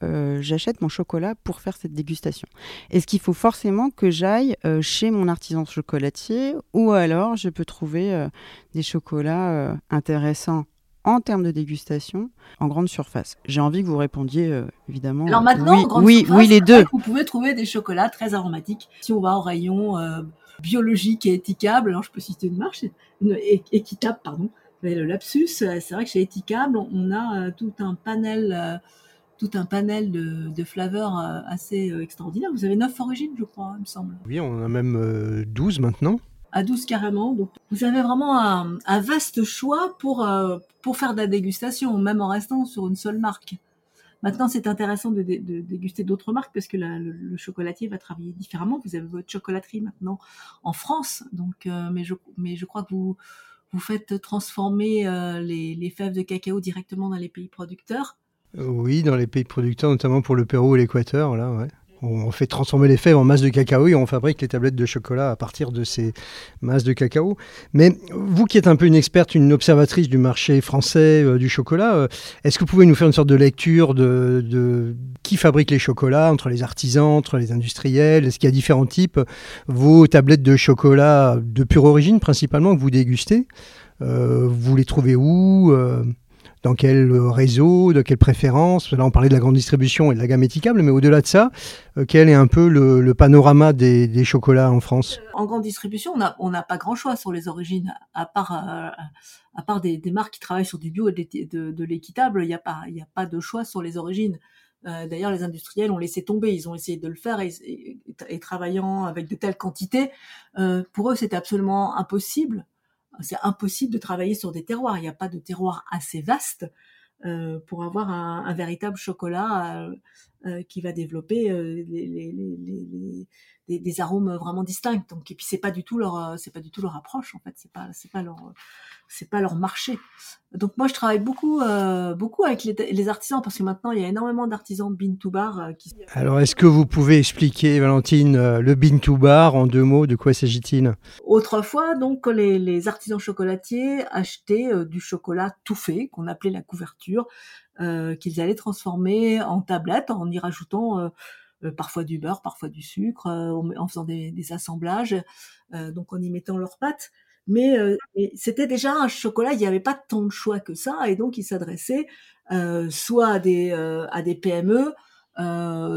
euh, j'achète mon chocolat pour faire cette dégustation Est-ce qu'il faut forcément que j'aille euh, chez mon artisan chocolatier ou alors je peux trouver euh, des chocolats intéressants en termes de dégustation en grande surface? J'ai envie que vous répondiez euh, évidemment. Alors maintenant, oui, en grande oui, surface, oui, les deux. Vous pouvez trouver des chocolats très aromatiques. Si on va au rayon euh, biologique et éthicable, alors je peux citer une marque, une équitable, pardon. Mais le lapsus, c'est vrai que chez Éthicable, on a euh, tout un panel, tout un panel de, de flaveurs euh, assez euh, extraordinaire. Vous avez neuf origines, je crois, il me semble. Oui, on en a même euh, 12 maintenant. à 12 carrément. Donc, vous avez vraiment un, vaste choix pour, euh, pour faire de la dégustation, même en restant sur une seule marque. Maintenant, c'est intéressant de, déguster d'autres marques parce que le, chocolatier va travailler différemment. Vous avez votre chocolaterie maintenant en France, donc, euh, mais, je, mais je crois que vous, vous faites transformer euh, les, les, fèves de cacao directement dans les pays producteurs. Oui, dans les pays producteurs, notamment pour le Pérou et l'Équateur, là. On fait transformer les fèves en masse de cacao et on fabrique les tablettes de chocolat à partir de ces masses de cacao. Mais vous qui êtes un peu une experte, une observatrice du marché français euh, du chocolat, euh, est-ce que vous pouvez nous faire une sorte de lecture de, qui fabrique les chocolats entre les artisans, entre les industriels? Est-ce qu'il y a différents types? Vos tablettes de chocolat de pure origine principalement que vous dégustez, euh, vous les trouvez où dans quel réseau, de quelle préférence. Là, on parlait de la grande distribution et de la gamme étiquable, mais au-delà de ça, euh, quel est un peu le, panorama des, chocolats en France? En grande distribution, on n'a pas grand choix sur les origines, à part, euh, à part des, marques qui travaillent sur du bio et de, l'équitable, il n'y a, pas, a pas de choix sur les origines. Euh, d'ailleurs, les industriels ont laissé tomber, ils ont essayé de le faire et, travaillant avec de telles quantités, pour eux, c'était absolument impossible c'est impossible de travailler sur des terroirs. Il n'y a pas de terroir assez vaste euh, pour avoir un, véritable chocolat euh, euh, qui va développer des, arômes vraiment distincts. Donc, et puis c'est pas du tout leur, c'est pas du tout leur approche en fait. C'est pas, c'est pas leur, c'est pas leur marché. Donc moi je travaille beaucoup, euh, beaucoup avec les, artisans parce que maintenant il y a énormément d'artisans bin to bar. Euh, qui... Alors est-ce que vous pouvez expliquer, Valentine, euh, le bin to bar en deux mots? De quoi s'agit-il? Autrefois donc les, artisans chocolatiers achetaient du chocolat tout fait qu'on appelait la couverture, qu'ils allaient transformer en tablette en y rajoutant parfois du beurre, parfois du sucre, en faisant des, des assemblages, donc en y mettant leurs pâtes. Euh, mais c'était déjà un chocolat, il n'y avait pas tant de choix que ça, et donc il s'adressait euh, soit à des, euh, à des PME,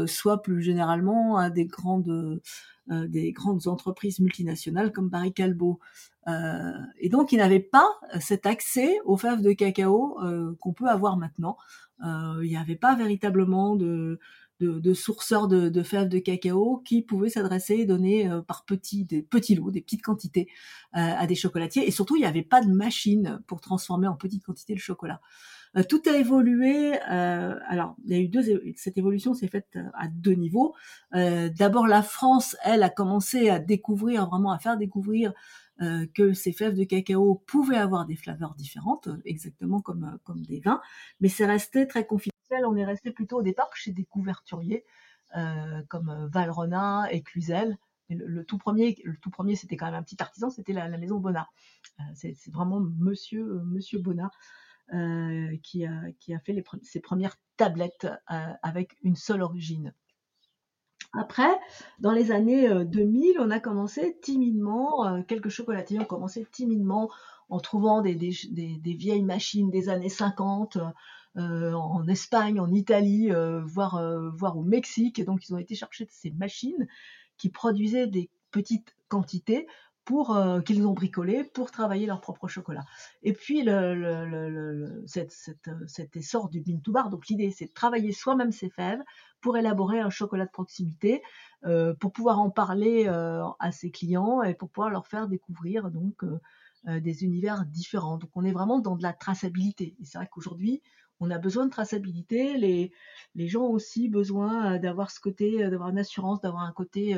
soit plus généralement à des grandes, des grandes entreprises multinationales comme Barry Calbo. et donc il n'avait pas cet accès aux fèves de cacao qu'on peut avoir maintenant. il n'y avait pas véritablement de, de, sourceurs de, fèves de cacao qui pouvaient s'adresser et donner euh, par petits, des petits lots, des petites quantités euh, à des chocolatiers. Et surtout, il n'y avait pas de machine pour transformer en petites quantités le chocolat. Euh, tout a évolué. alors, il y a eu deux. Cette évolution s'est faite à deux niveaux. D'abord, la France, elle, a commencé à découvrir, vraiment à faire découvrir que ces fèves de cacao pouvaient avoir des flaveurs différentes, exactement comme, comme des vins, mais c'est resté très confidentiel on est resté plutôt au départ chez des couverturiers euh, comme euh, Valrona et Cluzel. le, tout premier, le tout premier, c'était quand même un petit artisan, c'était la, maison Bonnat. Euh, c'est vraiment Monsieur Monsieur Bonnat qui a qui a fait ses premières tablettes avec une seule origine. Après, dans les années 2000, on a commencé timidement, quelques chocolatiers ont commencé timidement en trouvant des, vieilles machines des années 50 euh, en Espagne, en Italie, euh, voire, euh, voire au Mexique. Et donc, ils ont été chercher ces machines qui produisaient des petites quantités pour qu'ils ont bricolé pour travailler leur propre chocolat. Et puis le, le, cet essor du bean to bar, donc l'idée c'est de travailler soi-même ses fèves pour élaborer un chocolat de proximité, pour pouvoir en parler à ses clients et pour pouvoir leur faire découvrir donc des univers différents. Donc on est vraiment dans de la traçabilité. Et c'est vrai qu'aujourd'hui on a besoin de traçabilité. Les, les gens ont aussi besoin euh, d'avoir ce côté, euh, d'avoir une assurance, d'avoir un côté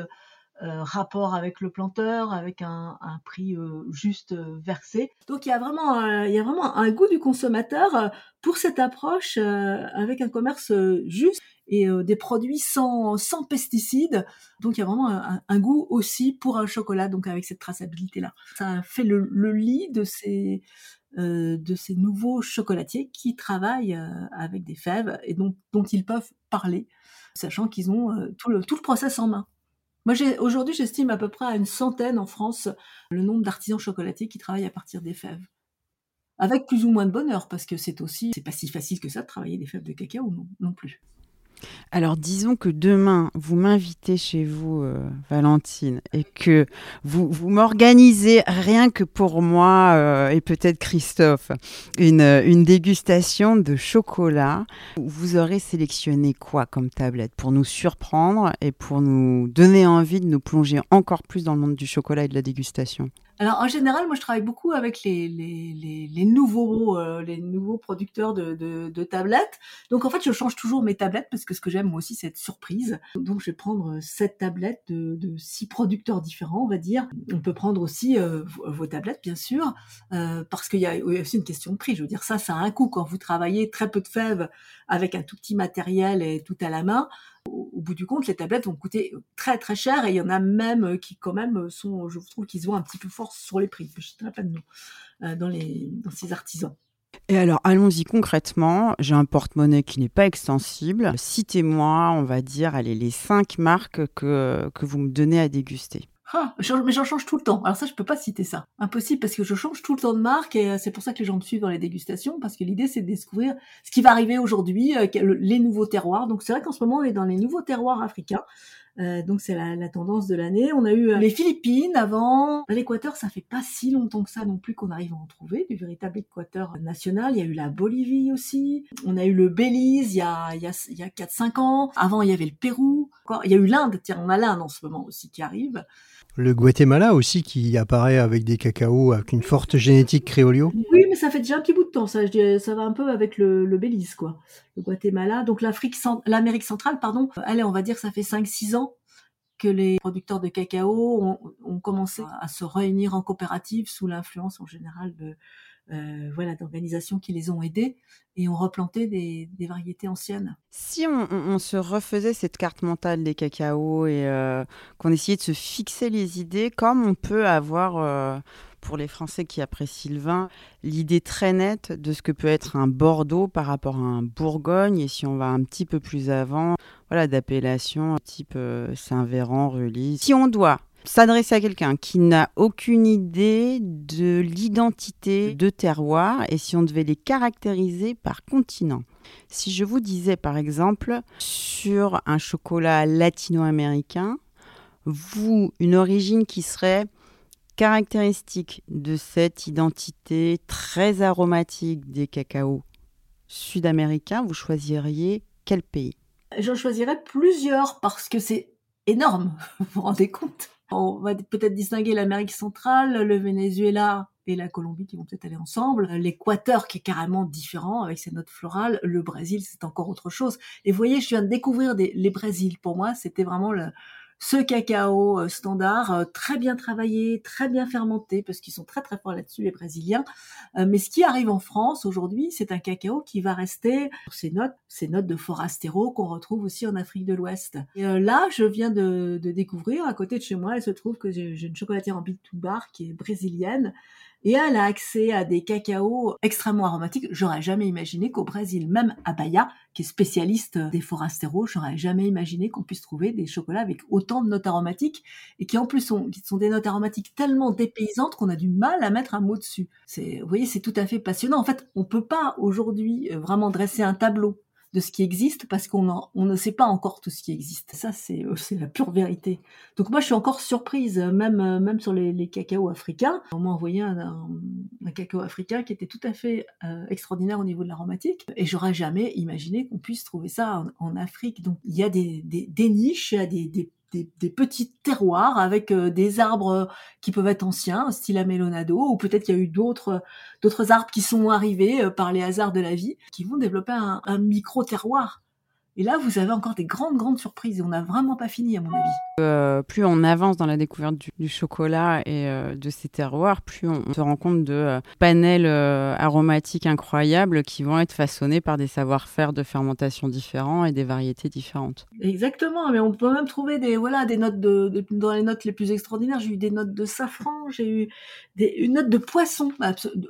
euh, rapport avec le planteur, avec un, prix juste versé. Donc il y a vraiment, il y a vraiment un goût du consommateur pour cette approche avec un commerce juste et des produits sans, pesticides. Donc il y a vraiment un, goût aussi pour un chocolat, donc avec cette traçabilité là. Ça fait le, lit de ces euh, de ces nouveaux chocolatiers qui travaillent euh, avec des fèves et dont, dont ils peuvent parler, sachant qu'ils ont euh, tout, le, tout le process en main. Moi, aujourd'hui, j'estime à peu près à une centaine en France le nombre d'artisans chocolatiers qui travaillent à partir des fèves. Avec plus ou moins de bonheur, parce que c'est aussi, c'est pas si facile que ça de travailler des fèves de cacao non plus. Alors disons que demain, vous m'invitez chez vous, euh, Valentine, et que vous, m'organisez rien que pour moi euh, et peut-être Christophe, une, une, dégustation de chocolat. Vous aurez sélectionné quoi comme tablette pour nous surprendre et pour nous donner envie de nous plonger encore plus dans le monde du chocolat et de la dégustation? Alors en général, moi je travaille beaucoup avec les, les, les, les nouveaux euh, les nouveaux producteurs de, de, de, tablettes. Donc en fait, je change toujours mes tablettes parce que ce que j'aime moi aussi, c'est être surprise. Donc je vais prendre sept tablettes de, de six producteurs différents, on va dire. On peut prendre aussi euh, vos, tablettes, bien sûr, euh, parce qu'il y a aussi une question de prix. Je veux dire, ça, ça a un coût quand vous travaillez très peu de fèves avec un tout petit matériel et tout à la main au, bout du compte, les tablettes vont coûter très très cher et il y en a même euh, qui quand même euh, sont, je trouve qu'ils voient un petit peu fort sur les prix. Je ne pas de nom euh, dans les dans ces artisans. Et alors, allons-y concrètement. J'ai un porte-monnaie qui n'est pas extensible. Citez-moi, on va dire, allez, les cinq marques que, que vous me donnez à déguster. Ah, mais j'en change tout le temps. Alors ça, je peux pas citer ça. Impossible parce que je change tout le temps de marque et euh, c'est pour ça que les gens me suivent dans les dégustations parce que l'idée c'est de découvrir ce qui va arriver aujourd'hui, euh, les nouveaux terroirs. Donc c'est vrai qu'en ce moment on est dans les nouveaux terroirs africains. Euh, donc c'est la, la, tendance de l'année. On a eu les Philippines avant. L'Équateur, ça fait pas si longtemps que ça non plus qu'on arrive à en trouver du véritable Équateur national. Il y a eu la Bolivie aussi. On a eu le Belize il y a il y a, il y a 4-5 ans. Avant il y avait le Pérou. Il y a eu l'Inde. Tiens, on a l'Inde en ce moment aussi qui arrive. Le Guatemala aussi qui apparaît avec des cacaos avec une forte génétique créolio. Oui, mais ça fait déjà un petit bout de temps. Ça, ça va un peu avec le, Belize, quoi. Le Guatemala. Donc l'Afrique, l'Amérique centrale, pardon. Allez, on va dire ça fait 5-6 ans que les producteurs de cacao ont, commencé à se réunir en coopérative sous l'influence en général de euh, voilà d'organisations qui les ont aidés et ont replanté des, variétés anciennes. Si on, se refaisait cette carte mentale des cacaos et euh, qu'on essayait de se fixer les idées, comme on peut avoir euh, pour les Français qui apprécient le vin, l'idée très nette de ce que peut être un Bordeaux par rapport à un Bourgogne, et si on va un petit peu plus avant, voilà, d'appellation type Saint-Véran, Rully. Si on doit s'adresser à quelqu'un qui n'a aucune idée de l'identité de terroir et si on devait les caractériser par continent. Si je vous disais par exemple sur un chocolat latino-américain, vous, une origine qui serait caractéristique de cette identité très aromatique des cacaos sud-américains, vous choisiriez quel pays? J'en choisirais plusieurs parce que c'est énorme, vous vous rendez compte? On va peut-être distinguer l'Amérique centrale, le Venezuela et la Colombie qui vont peut-être aller ensemble, l'Équateur qui est carrément différent avec ses notes florales, le Brésil c'est encore autre chose. Et vous voyez, je viens de découvrir les Brésils. Pour moi, c'était vraiment le, ce cacao euh, standard, euh, très bien travaillé, très bien fermenté, parce qu'ils sont très très forts là-dessus, les Brésiliens. Euh, mais ce qui arrive en France aujourd'hui, c'est un cacao qui va rester sur ces notes, ces notes de forastero qu'on retrouve aussi en Afrique de l'Ouest. Et là, je viens de, découvrir, à côté de chez moi, il se trouve que j'ai une chocolatière en bit to bar qui est brésilienne, et elle a accès à des cacaos extrêmement aromatiques. J'aurais jamais imaginé qu'au Brésil, même à Bahia, qui est spécialiste des forasteros, j'aurais jamais imaginé qu'on puisse trouver des chocolats avec autant de notes aromatiques et qui en plus sont, des notes aromatiques tellement dépaysantes qu'on a du mal à mettre un mot dessus. Vous voyez, c'est tout à fait passionnant. En fait, on peut pas aujourd'hui euh, vraiment dresser un tableau de ce qui existe parce qu'on on ne sait pas encore tout ce qui existe. Ça, c'est euh, c'est la pure vérité. Donc moi, je suis encore surprise, même euh, même sur les, les cacaos africains. On m'a envoyé un, un, cacao africain qui était tout à fait euh, extraordinaire au niveau de l'aromatique, et j'aurais jamais imaginé qu'on puisse trouver ça en, Afrique. Donc il y a des, des, niches, des, des des, petits terroirs avec euh, des arbres euh, qui peuvent être anciens, style amélonado, ou peut-être qu'il y a eu d'autres d'autres arbres qui sont arrivés euh, par les hasards de la vie, qui vont développer un, un micro terroir. Et là, vous avez encore des grandes, grandes surprises. Et on n'a vraiment pas fini, à mon avis. Euh, plus on avance dans la découverte du, chocolat et euh, de ses terroirs, plus on, se rend compte de euh, panels aromatiques incroyables qui vont être façonnés par des savoir-faire de fermentation différents et des variétés différentes. Exactement. Mais on peut même trouver des, voilà, des notes de, dans les notes les plus extraordinaires. J'ai eu des notes de safran, j'ai eu des, une note de poisson,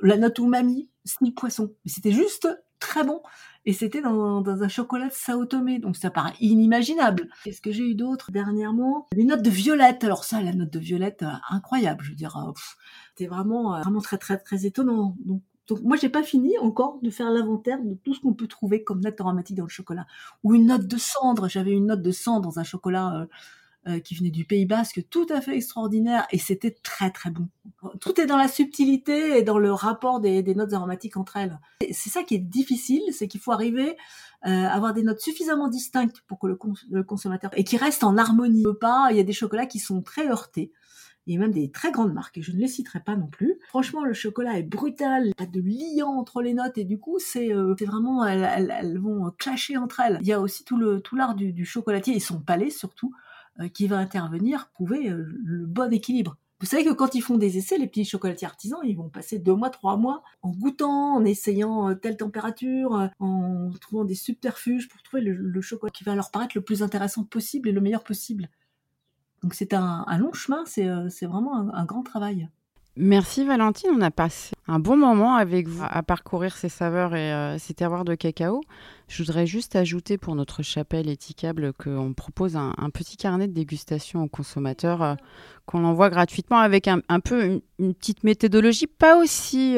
la note umami, le poisson. Mais c'était juste très bon et c'était dans, un chocolat de Sao Tomé, donc ça paraît inimaginable. Qu'est-ce que j'ai eu d'autre dernièrement? Des notes de violette. Alors ça, la note de violette, euh, incroyable. Je veux dire, euh, c'était vraiment, euh, vraiment très très très étonnant. Donc, donc moi, j'ai pas fini encore de faire l'inventaire de tout ce qu'on peut trouver comme note aromatique dans le chocolat. Ou une note de cendre. J'avais une note de cendre dans un chocolat euh, qui venait du Pays Basque, tout à fait extraordinaire, et c'était très très bon. Tout est dans la subtilité et dans le rapport des, notes aromatiques entre elles. C'est ça qui est difficile, c'est qu'il faut arriver euh, à avoir des notes suffisamment distinctes pour que le, consommateur et qui restent en harmonie. Pas, il y a des chocolats qui sont très heurtés Il y a même des très grandes marques, et je ne les citerai pas non plus. Franchement, le chocolat est brutal, pas de liant entre les notes, et du coup, c'est euh, vraiment, elles, vont clasher entre elles. Il y a aussi tout l'art du, chocolatier et son palais surtout, euh, qui va intervenir, prouver euh, le bon équilibre. Vous savez que quand ils font des essais, les petits chocolatiers artisans, ils vont passer deux mois, trois mois en goûtant, en essayant telle température, en trouvant des subterfuges pour trouver le chocolat qui va leur paraître le plus intéressant possible et le meilleur possible. Donc c'est un, long chemin, c'est euh, vraiment un, grand travail. Merci Valentine, on a passé un bon moment avec vous à parcourir ces saveurs et euh, ces terroirs de cacao. Je voudrais juste ajouter pour notre chapelle étiquable qu'on propose un, petit carnet de dégustation aux consommateurs euh, qu'on envoie gratuitement avec un, peu une, petite méthodologie, pas aussi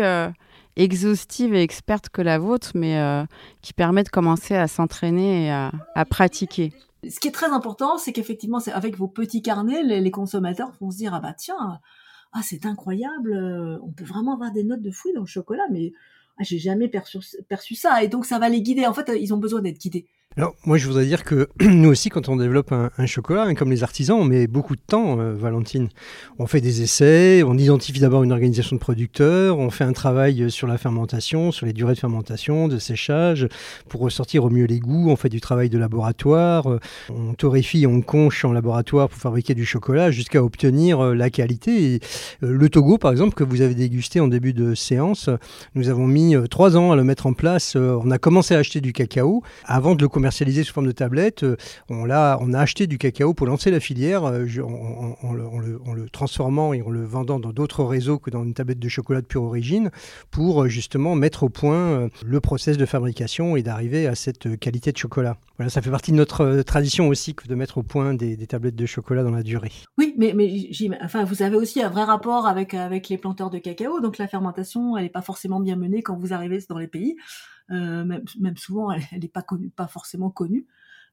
exhaustive et experte que la vôtre, mais qui permet de commencer à s'entraîner et à pratiquer. Ce qui est très important, c'est qu'effectivement, c'est avec vos petits carnets, les, consommateurs vont se dire ah bah tiens, ah c'est incroyable, euh, on peut vraiment avoir des notes de fruits dans le chocolat, mais ah, j'ai jamais perçu, perçu ça. Et donc ça va les guider. En fait, ils ont besoin d'être guidés. Alors, moi, je voudrais dire que nous aussi, quand on développe un, chocolat, hein, comme les artisans, on met beaucoup de temps, euh, Valentine. On fait des essais, on identifie d'abord une organisation de producteurs, on fait un travail sur la fermentation, sur les durées de fermentation, de séchage, pour ressortir au mieux les goûts. On fait du travail de laboratoire, euh, on torréfie, on conche en laboratoire pour fabriquer du chocolat jusqu'à obtenir euh, la qualité. le Togo, par exemple, que vous avez dégusté en début de séance, nous avons mis trois ans à le mettre en place. on a commencé à acheter du cacao avant de le commercialisé sous forme de tablette. Euh, on, a, acheté du cacao pour lancer la filière euh, en, le, transformant et en le vendant dans d'autres réseaux que dans une tablette de chocolat de pure origine pour euh, justement mettre au point le process de fabrication et d'arriver à cette qualité de chocolat. Voilà, ça fait partie de notre tradition aussi que de mettre au point des, tablettes de chocolat dans la durée. Oui, mais, mais vous avez aussi un vrai rapport avec, avec les planteurs de cacao, donc la fermentation, elle n'est pas forcément bien menée quand vous arrivez dans les pays. Euh, même, même, souvent elle n'est pas connue, pas forcément connue.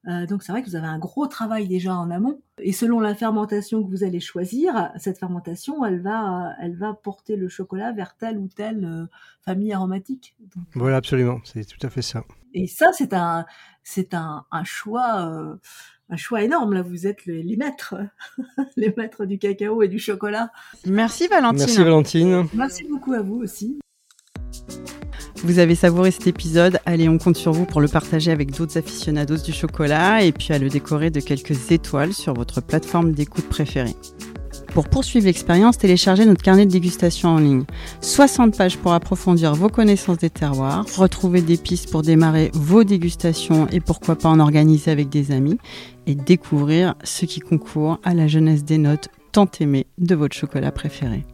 Euh, donc c'est vrai que vous avez un gros travail déjà en amont. Et selon la fermentation que vous allez choisir, cette fermentation, elle va, elle va porter le chocolat vers telle ou telle euh, famille aromatique. voilà, absolument, c'est tout à fait ça. Et ça, c'est un, c'est un, un choix, un choix énorme. Là, vous êtes les, les maîtres, les maîtres du cacao et du chocolat. Merci Valentine. Merci Valentine. Merci beaucoup à vous aussi. Vous avez savouré cet épisode, allez, on compte sur vous pour le partager avec d'autres aficionados du chocolat et puis à le décorer de quelques étoiles sur votre plateforme d'écoute préférée. Pour poursuivre l'expérience, téléchargez notre carnet de dégustation en ligne. 60 pages pour approfondir vos connaissances des terroirs, retrouver des pistes pour démarrer vos dégustations et pourquoi pas en organiser avec des amis et découvrir ce qui concourt à la jeunesse des notes tant aimées de votre chocolat préféré.